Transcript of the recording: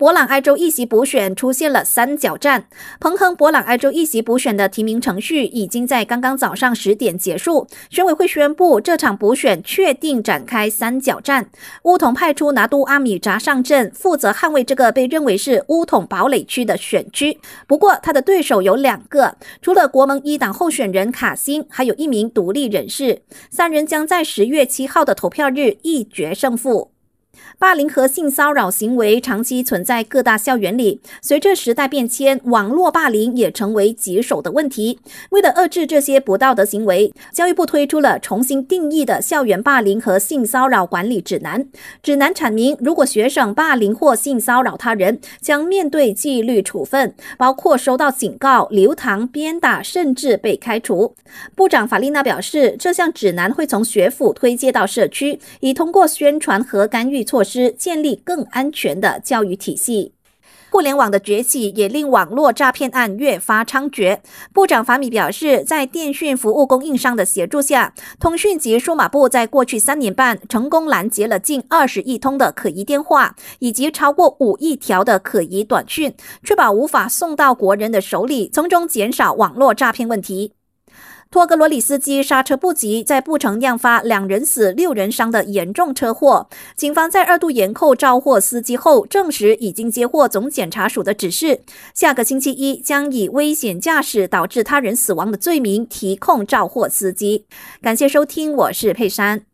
博朗埃州一席补选出现了三角战。彭亨博朗埃州一席补选的提名程序已经在刚刚早上十点结束，选委会宣布这场补选确定展开三角战。乌统派出拿督阿米扎上阵，负责捍卫这个被认为是乌统堡垒区的选区。不过他的对手有两个，除了国盟一党候选人卡辛，还有一名独立人士，三人将在十月七号的投票日一决胜负。霸凌和性骚扰行为长期存在各大校园里，随着时代变迁，网络霸凌也成为棘手的问题。为了遏制这些不道德行为，教育部推出了重新定义的校园霸凌和性骚扰管理指南。指南阐明，如果学生霸凌或性骚扰他人，将面对纪律处分，包括收到警告、留堂、鞭打，甚至被开除。部长法丽娜表示，这项指南会从学府推介到社区，以通过宣传和干预。措施建立更安全的教育体系。互联网的崛起也令网络诈骗案越发猖獗。部长法米表示，在电讯服务供应商的协助下，通讯及数码部在过去三年半成功拦截了近二十亿通的可疑电话，以及超过五亿条的可疑短讯，确保无法送到国人的手里，从中减少网络诈骗问题。托格罗里斯基刹车不及，在布城酿发两人死、六人伤的严重车祸。警方在二度严扣肇祸司机后，证实已经接获总检察署的指示，下个星期一将以危险驾驶导致他人死亡的罪名提控肇祸司机。感谢收听，我是佩珊。